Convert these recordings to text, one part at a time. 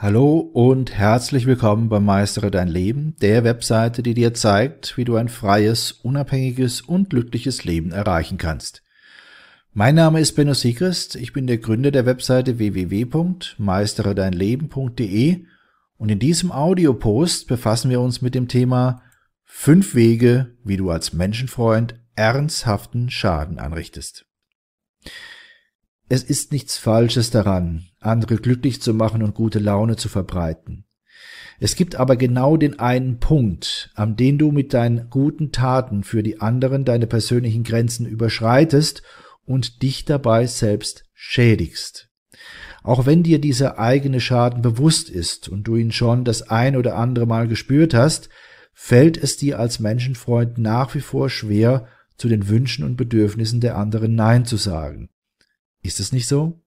Hallo und herzlich willkommen bei Meistere dein Leben, der Webseite, die dir zeigt, wie du ein freies, unabhängiges und glückliches Leben erreichen kannst. Mein Name ist Benno Siegrist, ich bin der Gründer der Webseite www.meisteredeinleben.de und in diesem Audiopost befassen wir uns mit dem Thema fünf Wege, wie du als Menschenfreund ernsthaften Schaden anrichtest. Es ist nichts Falsches daran, andere glücklich zu machen und gute Laune zu verbreiten. Es gibt aber genau den einen Punkt, an dem du mit deinen guten Taten für die anderen deine persönlichen Grenzen überschreitest und dich dabei selbst schädigst. Auch wenn dir dieser eigene Schaden bewusst ist und du ihn schon das ein oder andere Mal gespürt hast, fällt es dir als Menschenfreund nach wie vor schwer, zu den Wünschen und Bedürfnissen der anderen Nein zu sagen. Ist es nicht so?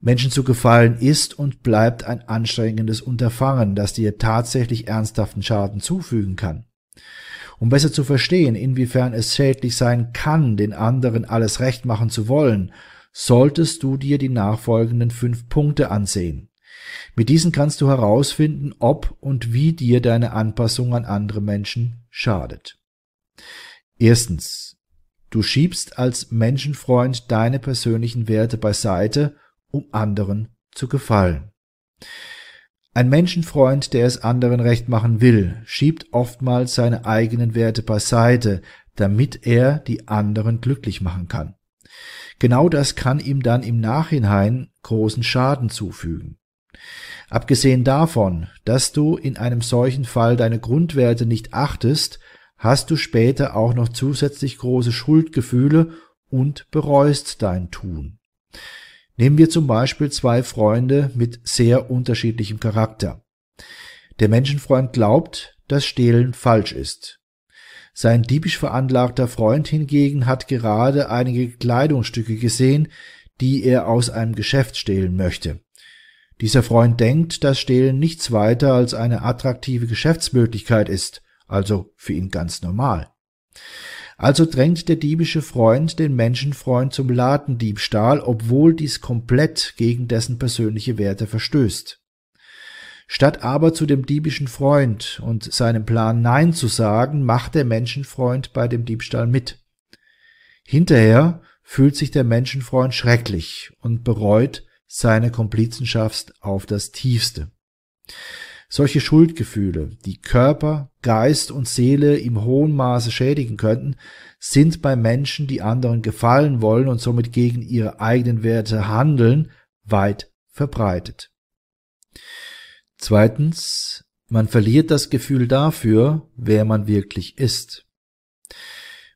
Menschen zu gefallen ist und bleibt ein anstrengendes Unterfangen, das dir tatsächlich ernsthaften Schaden zufügen kann. Um besser zu verstehen, inwiefern es schädlich sein kann, den anderen alles recht machen zu wollen, solltest du dir die nachfolgenden fünf Punkte ansehen. Mit diesen kannst du herausfinden, ob und wie dir deine Anpassung an andere Menschen schadet. Erstens. Du schiebst als Menschenfreund deine persönlichen Werte beiseite, um anderen zu gefallen. Ein Menschenfreund, der es anderen recht machen will, schiebt oftmals seine eigenen Werte beiseite, damit er die anderen glücklich machen kann. Genau das kann ihm dann im Nachhinein großen Schaden zufügen. Abgesehen davon, dass du in einem solchen Fall deine Grundwerte nicht achtest, hast du später auch noch zusätzlich große Schuldgefühle und bereust dein Tun. Nehmen wir zum Beispiel zwei Freunde mit sehr unterschiedlichem Charakter. Der Menschenfreund glaubt, dass Stehlen falsch ist. Sein diebisch veranlagter Freund hingegen hat gerade einige Kleidungsstücke gesehen, die er aus einem Geschäft stehlen möchte. Dieser Freund denkt, dass Stehlen nichts weiter als eine attraktive Geschäftsmöglichkeit ist also für ihn ganz normal. Also drängt der diebische Freund den Menschenfreund zum Ladendiebstahl, obwohl dies komplett gegen dessen persönliche Werte verstößt. Statt aber zu dem diebischen Freund und seinem Plan Nein zu sagen, macht der Menschenfreund bei dem Diebstahl mit. Hinterher fühlt sich der Menschenfreund schrecklich und bereut seine Komplizenschaft auf das tiefste. Solche Schuldgefühle, die Körper, Geist und Seele im hohen Maße schädigen könnten, sind bei Menschen, die anderen gefallen wollen und somit gegen ihre eigenen Werte handeln, weit verbreitet. Zweitens, man verliert das Gefühl dafür, wer man wirklich ist.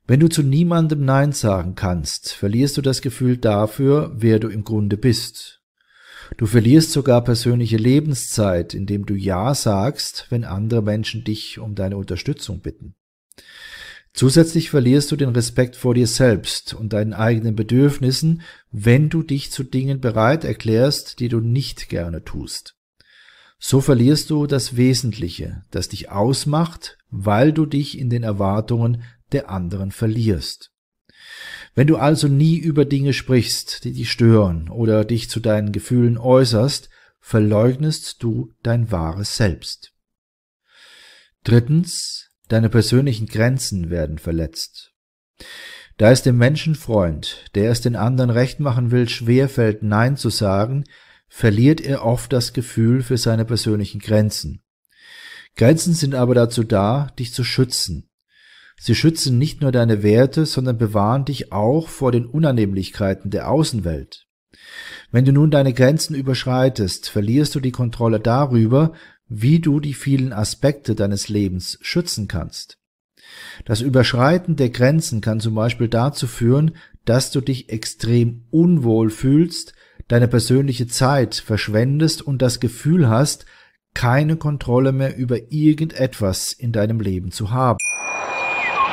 Wenn du zu niemandem Nein sagen kannst, verlierst du das Gefühl dafür, wer du im Grunde bist Du verlierst sogar persönliche Lebenszeit, indem du Ja sagst, wenn andere Menschen dich um deine Unterstützung bitten. Zusätzlich verlierst du den Respekt vor dir selbst und deinen eigenen Bedürfnissen, wenn du dich zu Dingen bereit erklärst, die du nicht gerne tust. So verlierst du das Wesentliche, das dich ausmacht, weil du dich in den Erwartungen der anderen verlierst. Wenn du also nie über Dinge sprichst, die dich stören oder dich zu deinen Gefühlen äußerst, verleugnest du dein wahres Selbst. Drittens, deine persönlichen Grenzen werden verletzt. Da es dem Menschenfreund, der es den anderen recht machen will, schwerfällt, Nein zu sagen, verliert er oft das Gefühl für seine persönlichen Grenzen. Grenzen sind aber dazu da, dich zu schützen, Sie schützen nicht nur deine Werte, sondern bewahren dich auch vor den Unannehmlichkeiten der Außenwelt. Wenn du nun deine Grenzen überschreitest, verlierst du die Kontrolle darüber, wie du die vielen Aspekte deines Lebens schützen kannst. Das Überschreiten der Grenzen kann zum Beispiel dazu führen, dass du dich extrem unwohl fühlst, deine persönliche Zeit verschwendest und das Gefühl hast, keine Kontrolle mehr über irgendetwas in deinem Leben zu haben.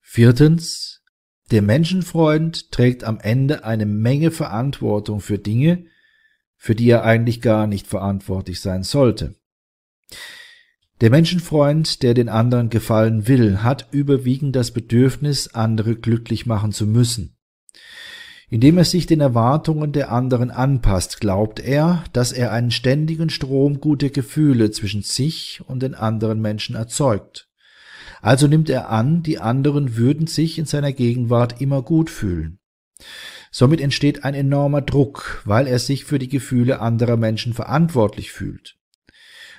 Viertens. Der Menschenfreund trägt am Ende eine Menge Verantwortung für Dinge, für die er eigentlich gar nicht verantwortlich sein sollte. Der Menschenfreund, der den anderen gefallen will, hat überwiegend das Bedürfnis, andere glücklich machen zu müssen. Indem er sich den Erwartungen der anderen anpasst, glaubt er, dass er einen ständigen Strom guter Gefühle zwischen sich und den anderen Menschen erzeugt. Also nimmt er an, die anderen würden sich in seiner Gegenwart immer gut fühlen. Somit entsteht ein enormer Druck, weil er sich für die Gefühle anderer Menschen verantwortlich fühlt.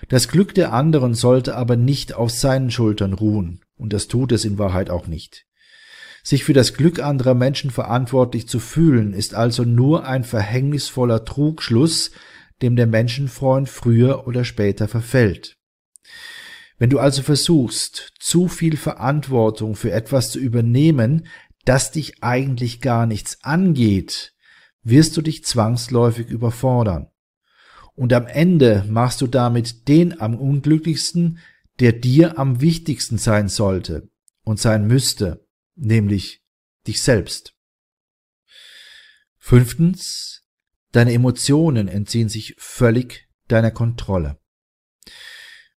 Das Glück der anderen sollte aber nicht auf seinen Schultern ruhen, und das tut es in Wahrheit auch nicht. Sich für das Glück anderer Menschen verantwortlich zu fühlen, ist also nur ein verhängnisvoller Trugschluss, dem der Menschenfreund früher oder später verfällt. Wenn du also versuchst, zu viel Verantwortung für etwas zu übernehmen, das dich eigentlich gar nichts angeht, wirst du dich zwangsläufig überfordern. Und am Ende machst du damit den am unglücklichsten, der dir am wichtigsten sein sollte und sein müsste, nämlich dich selbst. Fünftens, deine Emotionen entziehen sich völlig deiner Kontrolle.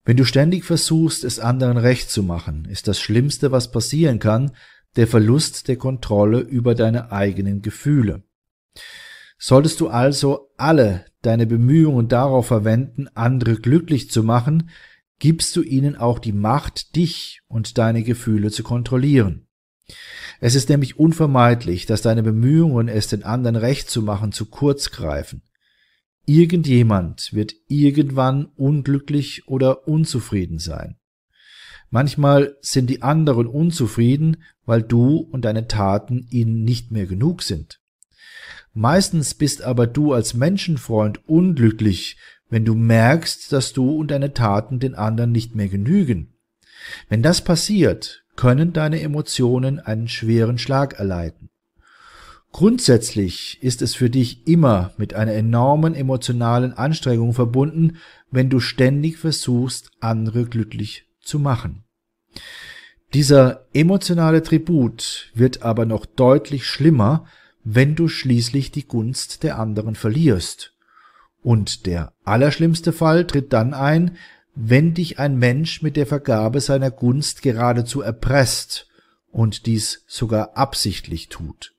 Wenn du ständig versuchst, es anderen recht zu machen, ist das Schlimmste, was passieren kann, der Verlust der Kontrolle über deine eigenen Gefühle. Solltest du also alle deine Bemühungen darauf verwenden, andere glücklich zu machen, gibst du ihnen auch die Macht, dich und deine Gefühle zu kontrollieren. Es ist nämlich unvermeidlich, dass deine Bemühungen, es den anderen recht zu machen, zu kurz greifen. Irgendjemand wird irgendwann unglücklich oder unzufrieden sein. Manchmal sind die anderen unzufrieden, weil du und deine Taten ihnen nicht mehr genug sind. Meistens bist aber du als Menschenfreund unglücklich, wenn du merkst, dass du und deine Taten den anderen nicht mehr genügen. Wenn das passiert, können deine Emotionen einen schweren Schlag erleiden. Grundsätzlich ist es für dich immer mit einer enormen emotionalen Anstrengung verbunden, wenn du ständig versuchst, andere glücklich zu machen. Dieser emotionale Tribut wird aber noch deutlich schlimmer, wenn du schließlich die Gunst der anderen verlierst. Und der allerschlimmste Fall tritt dann ein, wenn dich ein Mensch mit der Vergabe seiner Gunst geradezu erpresst und dies sogar absichtlich tut.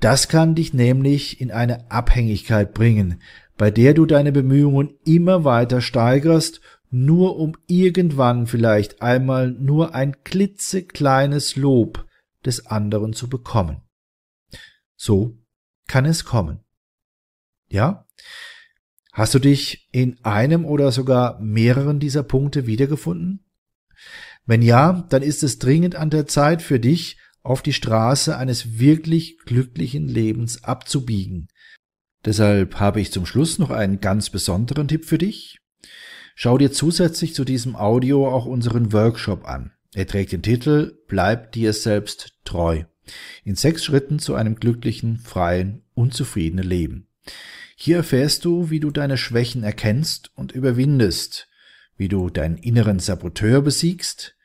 Das kann dich nämlich in eine Abhängigkeit bringen, bei der du deine Bemühungen immer weiter steigerst, nur um irgendwann vielleicht einmal nur ein klitzekleines Lob des anderen zu bekommen. So kann es kommen. Ja? Hast du dich in einem oder sogar mehreren dieser Punkte wiedergefunden? Wenn ja, dann ist es dringend an der Zeit für dich, auf die Straße eines wirklich glücklichen Lebens abzubiegen. Deshalb habe ich zum Schluss noch einen ganz besonderen Tipp für dich. Schau dir zusätzlich zu diesem Audio auch unseren Workshop an. Er trägt den Titel Bleib dir selbst treu. In sechs Schritten zu einem glücklichen, freien und zufriedenen Leben. Hier erfährst du, wie du deine Schwächen erkennst und überwindest, wie du deinen inneren Saboteur besiegst,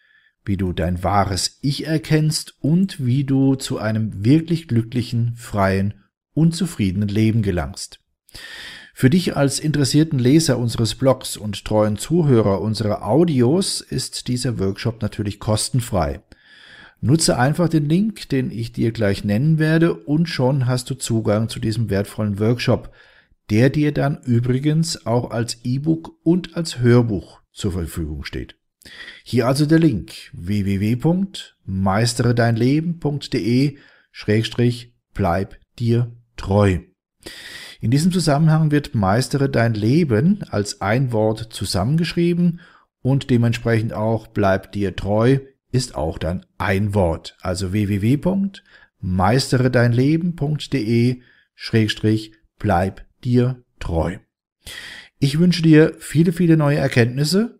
wie du dein wahres Ich erkennst und wie du zu einem wirklich glücklichen, freien und zufriedenen Leben gelangst. Für dich als interessierten Leser unseres Blogs und treuen Zuhörer unserer Audios ist dieser Workshop natürlich kostenfrei. Nutze einfach den Link, den ich dir gleich nennen werde, und schon hast du Zugang zu diesem wertvollen Workshop, der dir dann übrigens auch als E-Book und als Hörbuch zur Verfügung steht. Hier also der Link www.meisteredeinleben.de Schrägstrich bleib dir treu. In diesem Zusammenhang wird Meistere dein Leben als ein Wort zusammengeschrieben und dementsprechend auch bleib dir treu ist auch dann ein Wort. Also www.meisteredeinleben.de Schrägstrich bleib dir treu. Ich wünsche dir viele, viele neue Erkenntnisse